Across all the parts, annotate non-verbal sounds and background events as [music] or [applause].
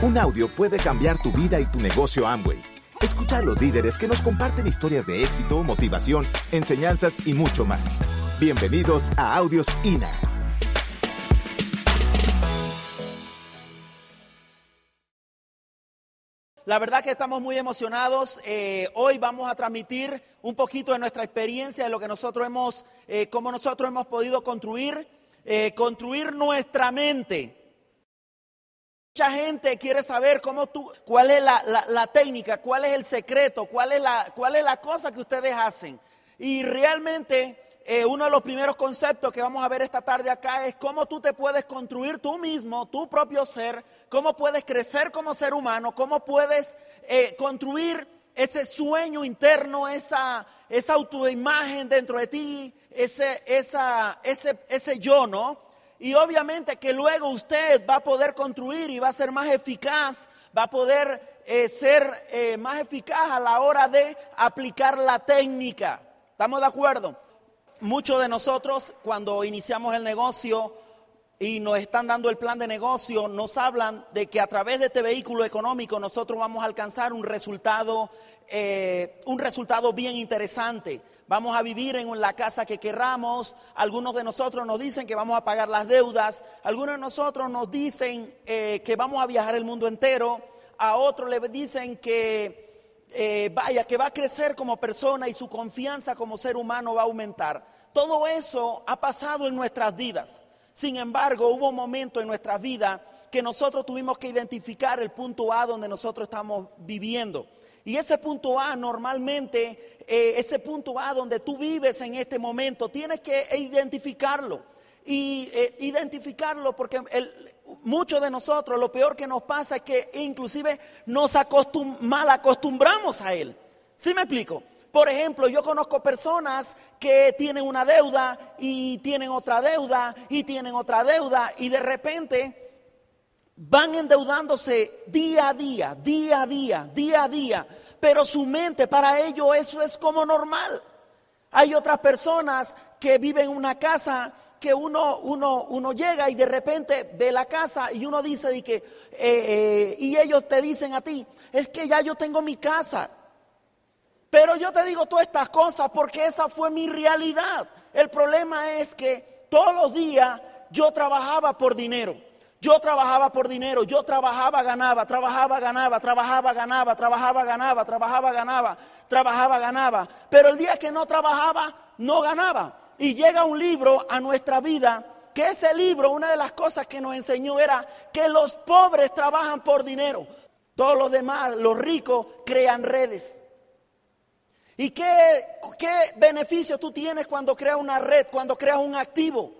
Un audio puede cambiar tu vida y tu negocio Amway. Escucha a los líderes que nos comparten historias de éxito, motivación, enseñanzas y mucho más. Bienvenidos a Audios INA. La verdad que estamos muy emocionados. Eh, hoy vamos a transmitir un poquito de nuestra experiencia, de lo que nosotros hemos, eh, cómo nosotros hemos podido construir, eh, construir nuestra mente. Mucha gente quiere saber cómo tú, cuál es la, la- técnica, cuál es el secreto, cuál es la, cuál es la cosa que ustedes hacen. Y realmente eh, uno de los primeros conceptos que vamos a ver esta tarde acá es cómo tú te puedes construir tú mismo, tu propio ser, cómo puedes crecer como ser humano, cómo puedes eh, construir ese sueño interno, esa, esa autoimagen dentro de ti, ese, esa, ese, ese yo, ¿no? Y obviamente que luego usted va a poder construir y va a ser más eficaz, va a poder eh, ser eh, más eficaz a la hora de aplicar la técnica. ¿Estamos de acuerdo? Muchos de nosotros cuando iniciamos el negocio y nos están dando el plan de negocio, nos hablan de que a través de este vehículo económico nosotros vamos a alcanzar un resultado, eh, un resultado bien interesante. Vamos a vivir en la casa que querramos. Algunos de nosotros nos dicen que vamos a pagar las deudas. Algunos de nosotros nos dicen eh, que vamos a viajar el mundo entero. A otros le dicen que eh, vaya, que va a crecer como persona y su confianza como ser humano va a aumentar. Todo eso ha pasado en nuestras vidas. Sin embargo, hubo un momento en nuestra vida que nosotros tuvimos que identificar el punto A donde nosotros estamos viviendo. Y ese punto A normalmente, eh, ese punto A donde tú vives en este momento, tienes que identificarlo. Y eh, identificarlo porque muchos de nosotros lo peor que nos pasa es que inclusive nos acostum- mal acostumbramos a él. ¿Sí me explico? Por ejemplo, yo conozco personas que tienen una deuda y tienen otra deuda y tienen otra deuda y de repente van endeudándose día a día, día a día, día a día, pero su mente para ellos eso es como normal. Hay otras personas que viven en una casa que uno, uno, uno llega y de repente ve la casa y uno dice de que, eh, eh, y ellos te dicen a ti, es que ya yo tengo mi casa. Pero yo te digo todas estas cosas porque esa fue mi realidad. El problema es que todos los días yo trabajaba por dinero. Yo trabajaba por dinero, yo trabajaba, ganaba, trabajaba, ganaba, trabajaba, ganaba, trabajaba, ganaba, trabajaba, ganaba, trabajaba, ganaba. Pero el día que no trabajaba, no ganaba. Y llega un libro a nuestra vida, que ese libro, una de las cosas que nos enseñó era que los pobres trabajan por dinero. Todos los demás, los ricos, crean redes. ¿Y qué, qué beneficio tú tienes cuando creas una red, cuando creas un activo?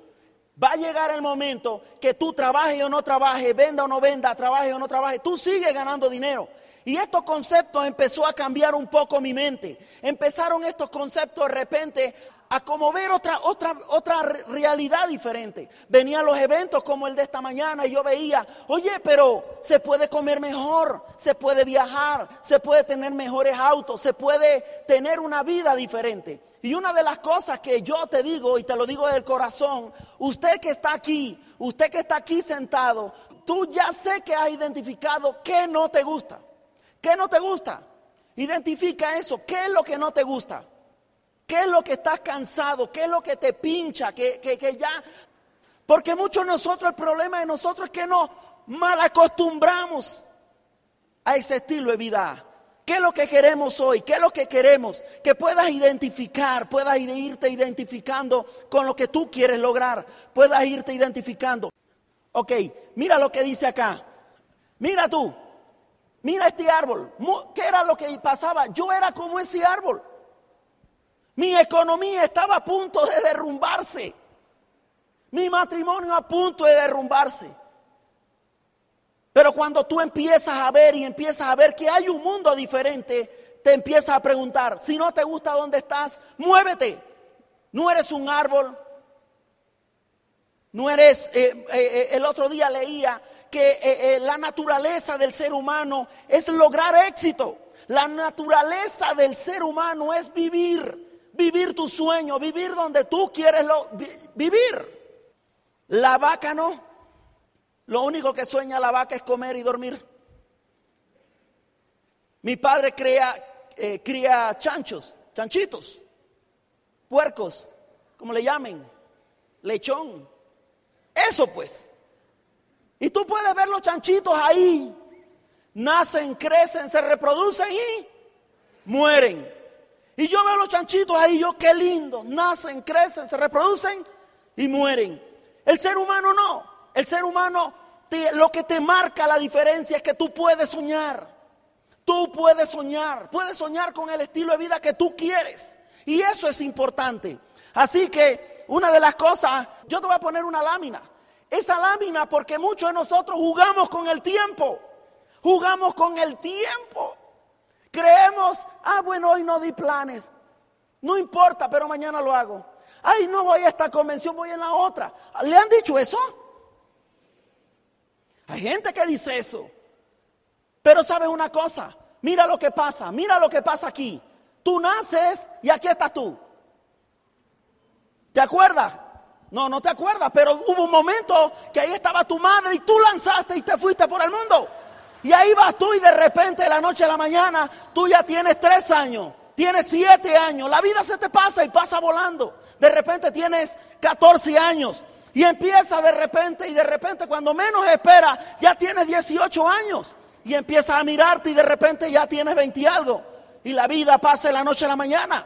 Va a llegar el momento que tú trabajes o no trabajes, venda o no venda, trabajes o no trabajes, tú sigues ganando dinero. Y estos conceptos empezó a cambiar un poco mi mente. Empezaron estos conceptos de repente a como ver otra, otra, otra re- realidad diferente. Venían los eventos como el de esta mañana y yo veía, oye, pero se puede comer mejor, se puede viajar, se puede tener mejores autos, se puede tener una vida diferente. Y una de las cosas que yo te digo, y te lo digo del corazón, usted que está aquí, usted que está aquí sentado, tú ya sé que has identificado qué no te gusta. ¿Qué no te gusta? Identifica eso. ¿Qué es lo que no te gusta? ¿Qué es lo que estás cansado? ¿Qué es lo que te pincha? Que, que, ya... Porque muchos de nosotros, el problema de nosotros es que nos mal acostumbramos a ese estilo de vida. ¿Qué es lo que queremos hoy? ¿Qué es lo que queremos? Que puedas identificar, puedas irte identificando con lo que tú quieres lograr, puedas irte identificando. Ok, mira lo que dice acá. Mira tú, mira este árbol. ¿Qué era lo que pasaba? Yo era como ese árbol. Mi economía estaba a punto de derrumbarse. Mi matrimonio a punto de derrumbarse. Pero cuando tú empiezas a ver y empiezas a ver que hay un mundo diferente, te empiezas a preguntar, si no te gusta dónde estás, muévete. No eres un árbol. No eres, eh, eh, eh, el otro día leía que la naturaleza del ser humano es lograr éxito. La naturaleza del ser humano es vivir, vivir tu sueño, vivir donde tú quieres vivir. La vaca no. Lo único que sueña la vaca es comer y dormir. Mi padre cría, eh, cría chanchos, chanchitos, puercos, como le llamen, lechón. Eso pues. Y tú puedes ver los chanchitos ahí. Nacen, crecen, se reproducen y mueren. Y yo veo los chanchitos ahí, yo qué lindo. Nacen, crecen, se reproducen y mueren. El ser humano no. El ser humano lo que te marca la diferencia es que tú puedes soñar. Tú puedes soñar. Puedes soñar con el estilo de vida que tú quieres. Y eso es importante. Así que una de las cosas, yo te voy a poner una lámina. Esa lámina porque muchos de nosotros jugamos con el tiempo. Jugamos con el tiempo. Creemos, ah, bueno, hoy no di planes. No importa, pero mañana lo hago. Ay, no voy a esta convención, voy en la otra. ¿Le han dicho eso? Hay gente que dice eso. Pero sabes una cosa, mira lo que pasa, mira lo que pasa aquí. Tú naces y aquí estás tú. ¿Te acuerdas? No, no te acuerdas, pero hubo un momento que ahí estaba tu madre y tú lanzaste y te fuiste por el mundo. Y ahí vas tú y de repente de la noche a la mañana tú ya tienes tres años, tienes siete años, la vida se te pasa y pasa volando. De repente tienes 14 años y empieza de repente y de repente cuando menos espera ya tienes 18 años y empiezas a mirarte y de repente ya tienes 20 y algo. Y la vida pasa de la noche a la mañana.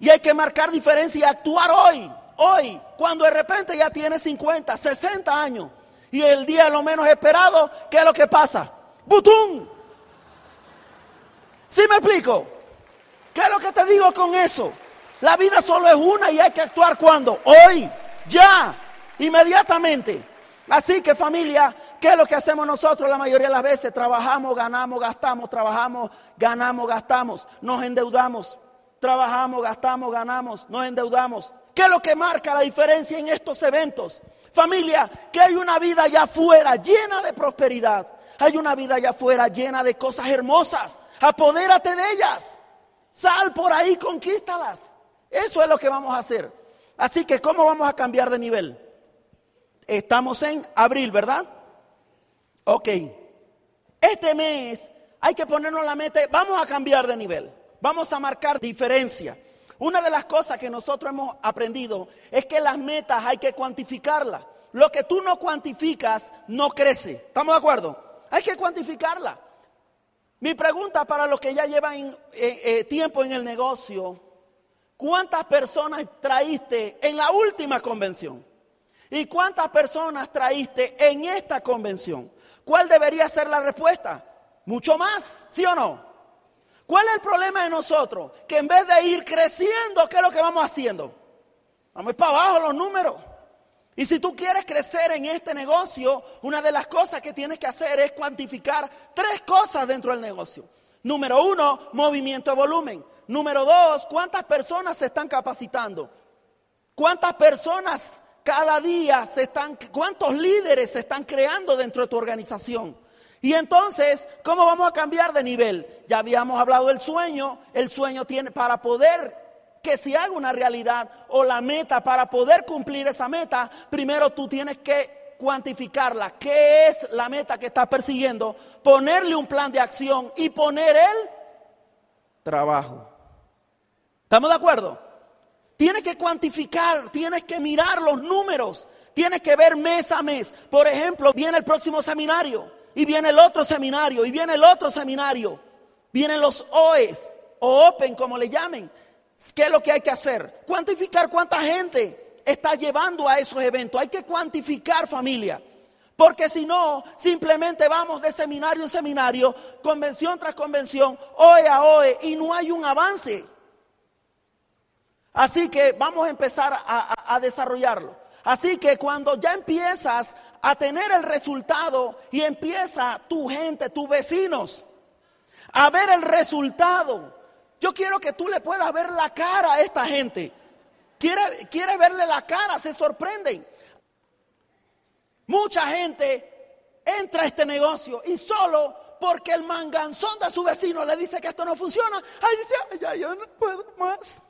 Y hay que marcar diferencia y actuar hoy, hoy, cuando de repente ya tienes 50, 60 años. Y el día lo menos esperado, ¿qué es lo que pasa? ¡Butún! ¿Sí me explico? ¿Qué es lo que te digo con eso? La vida solo es una y hay que actuar cuando? Hoy, ya, inmediatamente. Así que familia, ¿qué es lo que hacemos nosotros la mayoría de las veces? Trabajamos, ganamos, gastamos, trabajamos, ganamos, gastamos, nos endeudamos. Trabajamos, gastamos, ganamos, nos endeudamos. ¿Qué es lo que marca la diferencia en estos eventos? Familia, que hay una vida allá afuera llena de prosperidad hay una vida allá afuera llena de cosas hermosas. Apodérate de ellas. Sal por ahí, conquístalas. Eso es lo que vamos a hacer. Así que, ¿cómo vamos a cambiar de nivel? Estamos en abril, ¿verdad? Ok. Este mes hay que ponernos la meta, vamos a cambiar de nivel. Vamos a marcar diferencia. Una de las cosas que nosotros hemos aprendido es que las metas hay que cuantificarlas. Lo que tú no cuantificas no crece. ¿Estamos de acuerdo? Hay que cuantificarla. Mi pregunta para los que ya llevan eh, eh, tiempo en el negocio, ¿cuántas personas traíste en la última convención? ¿Y cuántas personas traíste en esta convención? ¿Cuál debería ser la respuesta? Mucho más, ¿sí o no? ¿Cuál es el problema de nosotros? Que en vez de ir creciendo, ¿qué es lo que vamos haciendo? Vamos para abajo los números. Y si tú quieres crecer en este negocio, una de las cosas que tienes que hacer es cuantificar tres cosas dentro del negocio. Número uno, movimiento de volumen. Número dos, cuántas personas se están capacitando. Cuántas personas cada día se están, cuántos líderes se están creando dentro de tu organización. Y entonces, ¿cómo vamos a cambiar de nivel? Ya habíamos hablado del sueño. El sueño tiene para poder que si haga una realidad o la meta para poder cumplir esa meta, primero tú tienes que cuantificarla. ¿Qué es la meta que estás persiguiendo? Ponerle un plan de acción y poner el trabajo. ¿Estamos de acuerdo? Tienes que cuantificar, tienes que mirar los números, tienes que ver mes a mes. Por ejemplo, viene el próximo seminario y viene el otro seminario y viene el otro seminario. Vienen los OES o Open, como le llamen. ¿Qué es lo que hay que hacer? Cuantificar cuánta gente está llevando a esos eventos. Hay que cuantificar familia. Porque si no, simplemente vamos de seminario en seminario, convención tras convención, hoy a hoy, y no hay un avance. Así que vamos a empezar a, desarrollarlo. Así que cuando ya empiezas a tener el resultado y empieza tu gente, tus vecinos, a ver el resultado, yo quiero que tú le puedas ver la cara a esta gente. Quiere, quiere verle la cara, se sorprenden. Mucha gente entra a este negocio y solo porque el manganzón de su vecino le dice que esto no funciona, ahí dice, ya yo no puedo más.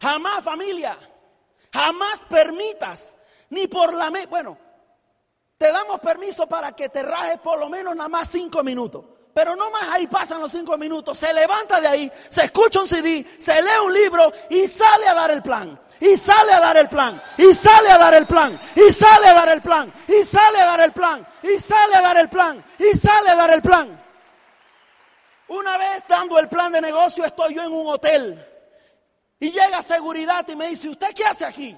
Jamás familia, jamás permitas, ni por la... Me bueno, te damos permiso para que te rajes por lo menos nada más cinco minutos. Pero no más ahí pasan los cinco minutos. Se levanta de ahí, se escucha un CD, se lee un libro y sale a dar el plan. Y sale a dar el plan. Y sale a dar el plan. Y sale a dar el plan. Y sale a dar el plan. Y sale a dar el plan. Y sale a dar el plan. Una vez dando el plan de negocio estoy yo en un hotel. Y llega seguridad y me dice, ¿usted qué hace aquí?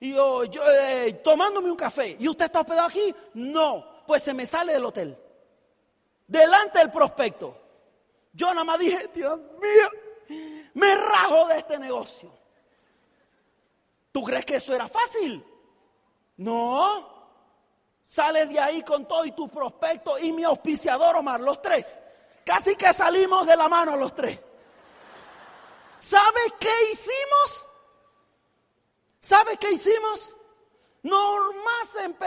Y yo, yo eh, tomándome un café. ¿Y usted está hospedado aquí? No. Pues se me sale del hotel. Delante del prospecto. Yo nada más dije, Dios mío, me rajo de este negocio. ¿Tú crees que eso era fácil? No. Sales de ahí con todo y tu prospecto y mi auspiciador Omar, los tres. Casi que salimos de la mano los tres. ¿Sabes qué hicimos? ¿Sabes qué hicimos? Normal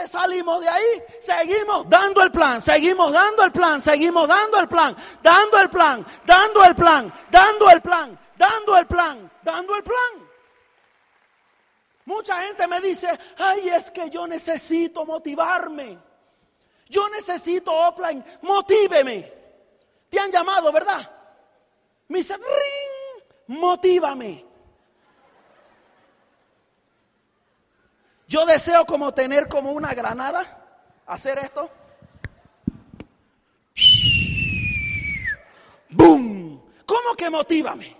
salimos de ahí, seguimos dando el plan, seguimos dando el plan, seguimos dando el plan, dando el plan, dando el plan, dando el plan, dando el plan, dando el plan. Mucha gente me dice, ay, es que yo necesito motivarme. Yo necesito offline, motíveme. Te han llamado, ¿verdad? Me dice, ring, motívame. Yo deseo como tener como una granada, hacer esto. ¡Boom! ¿Cómo que motívame?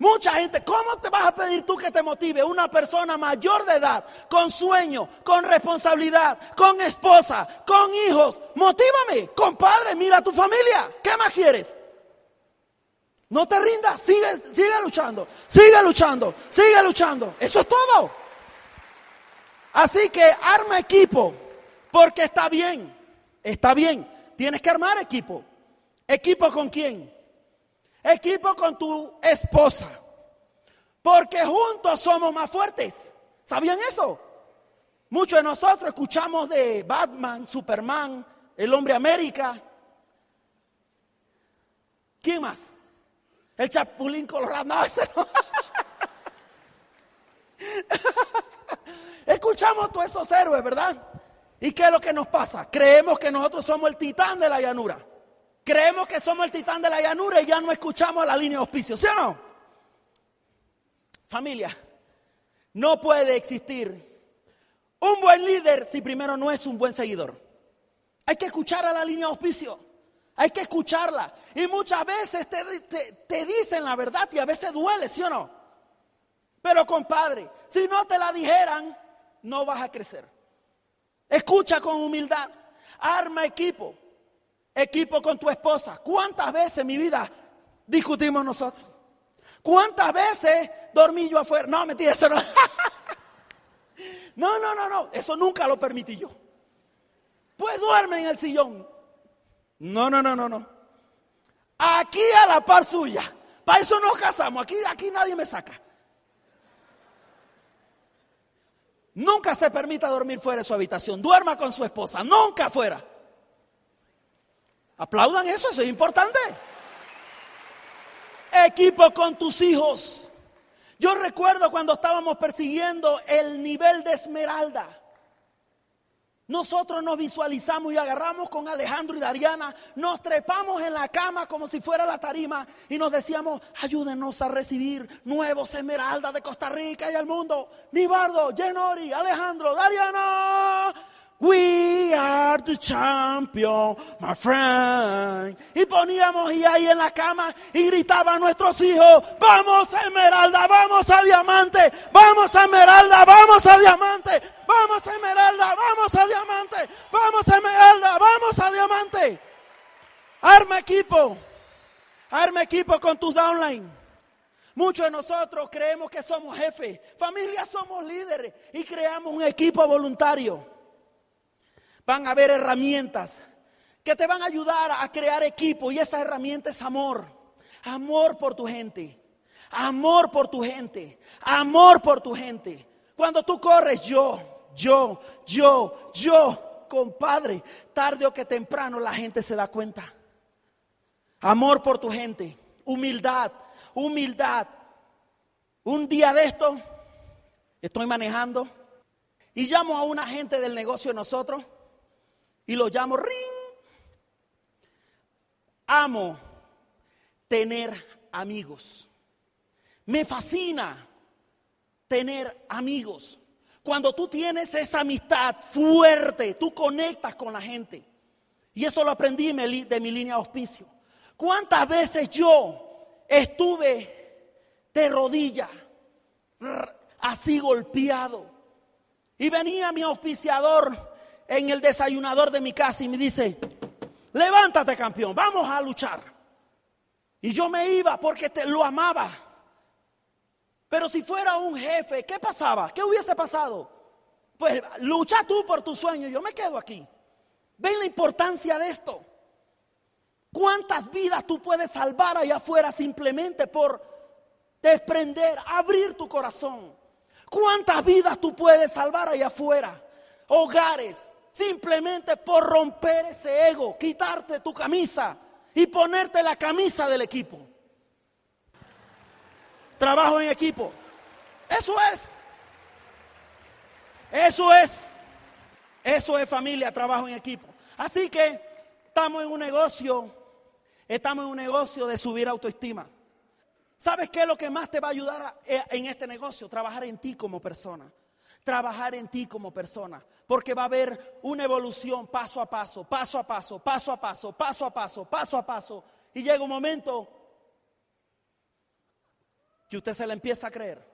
Mucha gente, ¿cómo te vas a pedir tú que te motive una persona mayor de edad, con sueño, con responsabilidad, con esposa, con hijos? Motívame, compadre, mira tu familia. ¿Qué más quieres? No te rindas, sigue, sigue luchando, sigue luchando, sigue luchando. Eso es todo. Así que arma equipo, porque está bien, está bien. Tienes que armar equipo. ¿Equipo con quién? Equipo con tu esposa. Porque juntos somos más fuertes. ¿Sabían eso? Muchos de nosotros escuchamos de Batman, Superman, el hombre América. ¿Quién más? El Chapulín Colorado. [laughs] No, Escuchamos todos esos héroes, ¿verdad? ¿Y qué es lo que nos pasa? Creemos que nosotros somos el titán de la llanura. Creemos que somos el titán de la llanura y ya no escuchamos la línea de auspicio, ¿sí o no? Familia, no puede existir un buen líder si primero no es un buen seguidor. Hay que escuchar a la línea de auspicio. Hay que escucharla. Y muchas veces te, te, dicen la verdad y a veces duele, ¿sí o no? Pero compadre, si no te la dijeran, no vas a crecer. Escucha con humildad. Arma equipo. Equipo con tu esposa. ¿Cuántas veces en mi vida discutimos nosotros? ¿Cuántas veces dormí yo afuera? No, mentira, eso no. [laughs] no, no, no, no. Eso nunca lo permití yo. Pues duerme en el sillón. No, no, no, no, no. Aquí a la par suya. Para eso nos casamos. Aquí, aquí nadie me saca. Nunca se permita dormir fuera de su habitación. Duerma con su esposa. Nunca fuera. Aplaudan eso, eso es importante. Equipo con tus hijos. Yo recuerdo cuando estábamos persiguiendo el nivel de esmeralda. Nosotros nos visualizamos y agarramos con Alejandro y Dariana, nos trepamos en la cama como si fuera la tarima y nos decíamos, ayúdenos a recibir nuevos esmeraldas de Costa Rica y al mundo. Nibardo, Genori, Alejandro, Dariana, We are the champion, my friend. Y poníamos y ahí en la cama y gritaban nuestros hijos, vamos a Esmeralda, vamos a Diamante, vamos a Esmeralda, vamos a Diamante, vamos a Esmeralda, vamos a Diamante, vamos a Esmeralda, vamos a Diamante. Arma equipo, arma equipo con tus downline. Muchos de nosotros creemos que somos jefes, familias somos líderes y creamos un equipo voluntario. Van a haber herramientas que te van a ayudar a crear equipo y esa herramienta es amor. Amor por tu gente. Amor por tu gente. Amor por tu gente. Cuando tú corres, yo, yo, yo, yo, compadre, tarde o que temprano la gente se da cuenta. Amor por tu gente. Humildad, humildad. Un día de esto, estoy manejando y llamo a una gente del negocio de nosotros y lo llamo ring. amo tener amigos. Me fascina tener amigos. Cuando tú tienes esa amistad fuerte, tú conectas con la gente. Y eso lo aprendí de mi línea de auspicio. ¿Cuántas veces yo estuve de rodillas, así golpeado? Y venía mi auspiciador en el desayunador de mi casa y me dice, levántate campeón, vamos a luchar. Y yo me iba porque te, lo amaba. Pero si fuera un jefe, ¿qué pasaba? ¿Qué hubiese pasado? Pues lucha tú por tu sueño, yo me quedo aquí. ¿Ven la importancia de esto? ¿Cuántas vidas tú puedes salvar allá afuera simplemente por desprender, abrir tu corazón? ¿Cuántas vidas tú puedes salvar allá afuera? Hogares, simplemente por romper ese ego, quitarte tu camisa y ponerte la camisa del equipo. Trabajo en equipo. Eso es. Eso es. Eso es familia, trabajo en equipo. Así que estamos en un negocio, estamos en un negocio de subir autoestima. ¿Sabes qué es lo que más te va a ayudar eh, en este negocio? Trabajar en ti como persona trabajar en ti como persona, porque va a haber una evolución paso a paso, paso a paso, paso a paso, paso a paso, paso a paso, y llega un momento que usted se le empieza a creer.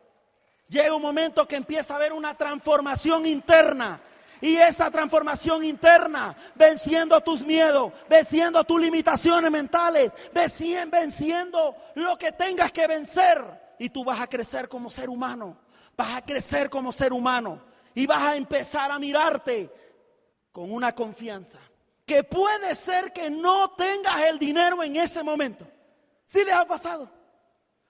Llega un momento que empieza a haber una transformación interna. Y esa transformación interna, venciendo tus miedos, venciendo tus limitaciones mentales, venciendo lo que tengas que vencer. Y tú vas a crecer como ser humano vas a crecer como ser humano y vas a empezar a mirarte con una confianza que puede ser que no tengas el dinero en ese momento. ¿Sí les ha pasado?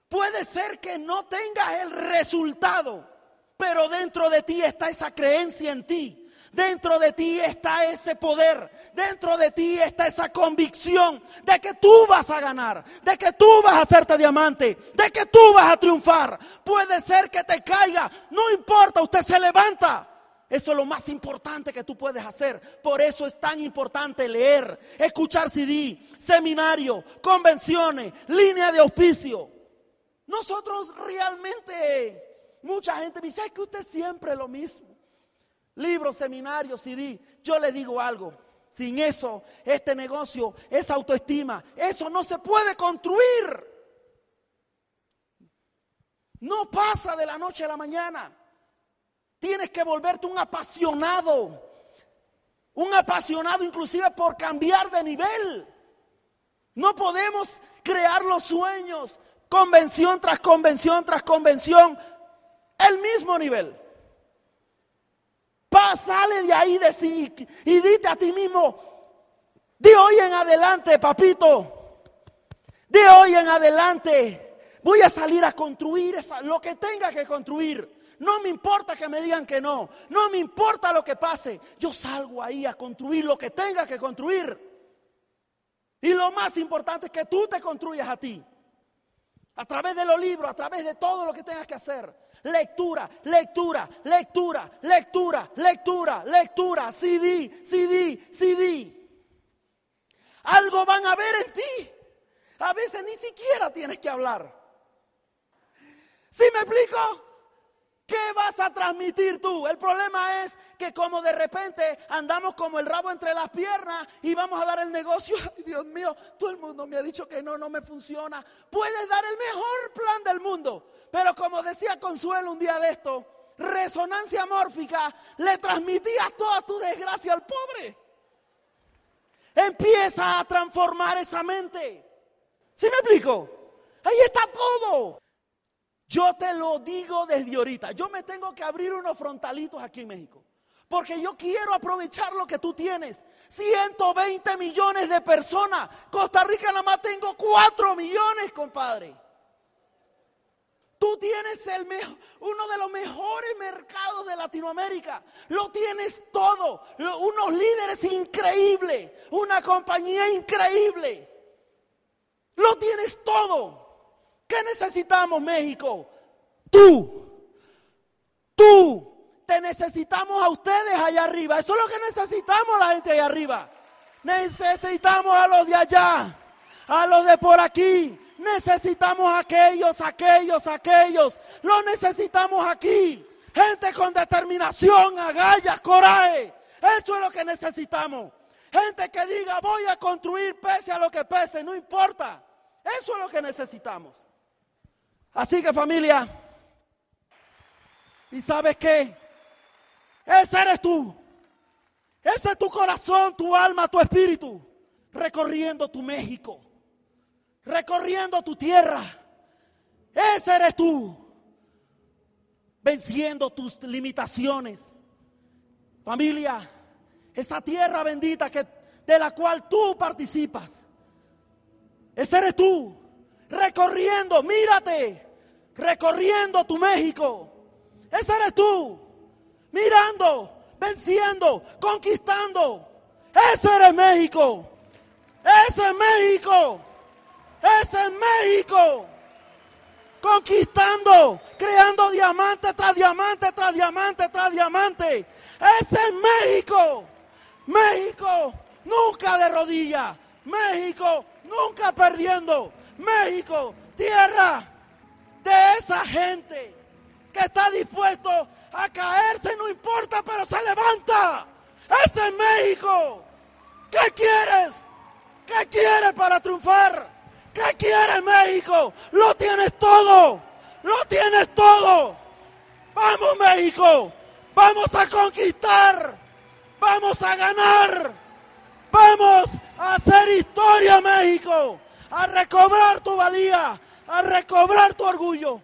Puede ser que no tengas el resultado, pero dentro de ti está esa creencia en ti Dentro de ti está ese poder, dentro de ti está esa convicción de que tú vas a ganar, de que tú vas a hacerte diamante, de que tú vas a triunfar. Puede ser que te caiga, no importa, usted se levanta. Eso es lo más importante que tú puedes hacer. Por eso es tan importante leer, escuchar CD, seminario, convenciones, línea de auspicio. Nosotros realmente, mucha gente me dice, es que usted siempre lo mismo libros, seminarios, CD. Yo le digo algo, sin eso, este negocio, esa autoestima, eso no se puede construir. No pasa de la noche a la mañana. Tienes que volverte un apasionado. Un apasionado inclusive por cambiar de nivel. No podemos crear los sueños, convención tras convención tras convención, el mismo nivel. Pa, sale de ahí de sí y dite a ti mismo, de hoy en adelante, papito, de hoy en adelante voy a salir a construir lo que tenga que construir. No me importa que me digan que no, no me importa lo que pase, yo salgo ahí a construir lo que tenga que construir. Y lo más importante es que tú te construyas a ti. A través de los libros, a través de todo lo que tengas que hacer. Lectura, lectura, lectura, lectura, lectura, lectura, CD, CD, CD. Algo van a ver en ti. A veces ni siquiera tienes que hablar. ¿Sí me explico? ¿Qué vas a transmitir tú? El problema es que como de repente andamos como el rabo entre las piernas y vamos a dar el negocio. [laughs] Ay, Dios mío, todo el mundo me ha dicho que no, no me funciona. Puedes dar el mejor plan del mundo, pero como decía Consuelo un día de esto, resonancia mórfica, le transmitías toda tu desgracia al pobre. Empieza a transformar esa mente. ¿Sí me explico? Ahí está todo. Yo te lo digo desde ahorita. Yo me tengo que abrir unos frontalitos aquí en México. Porque yo quiero aprovechar lo que tú tienes. 120 millones de personas. Costa Rica nada más tengo 4 millones, compadre. Tú tienes el uno de los mejores mercados de Latinoamérica. Lo tienes todo. Unos líderes increíbles. Una compañía increíble. Lo tienes todo. ¿Qué necesitamos, México? Tú. Tú. Te necesitamos a ustedes allá arriba. Eso es lo que necesitamos a la gente allá arriba. Necesitamos a los de allá. a los de por aquí. Necesitamos aquellos, aquellos, aquellos. Lo necesitamos aquí. Gente con determinación, agallas, coraje. Eso es lo que necesitamos. Gente que diga, voy a construir pese a lo que pese, no importa. Eso es lo que necesitamos. Así que familia, ¿y sabes qué? Ese eres tú. Ese es tu corazón, tu alma, tu espíritu. Recorriendo tu México. Recorriendo tu tierra. Ese eres tú. Venciendo tus limitaciones. Familia, esa tierra bendita que, de la cual tú participas. Ese eres tú. Recorriendo, mírate. Recorriendo tu México. Ese eres tú. Mirando venciendo, conquistando. Ese es México. Ese es México. Ese es México. Conquistando, creando diamante tras diamante, tras diamante, tras diamante. Ese es México. México nunca de rodillas. México nunca perdiendo. México, tierra esa gente que está dispuesto a caerse, no importa, pero se levanta. Es México. ¿Qué quieres? ¿Qué quieres para triunfar? ¿Qué quieres México? Lo tienes todo. Lo tienes todo. Vamos México. Vamos a conquistar. Vamos a ganar. Vamos a hacer historia México. A recobrar tu valía. A recobrar tu orgullo.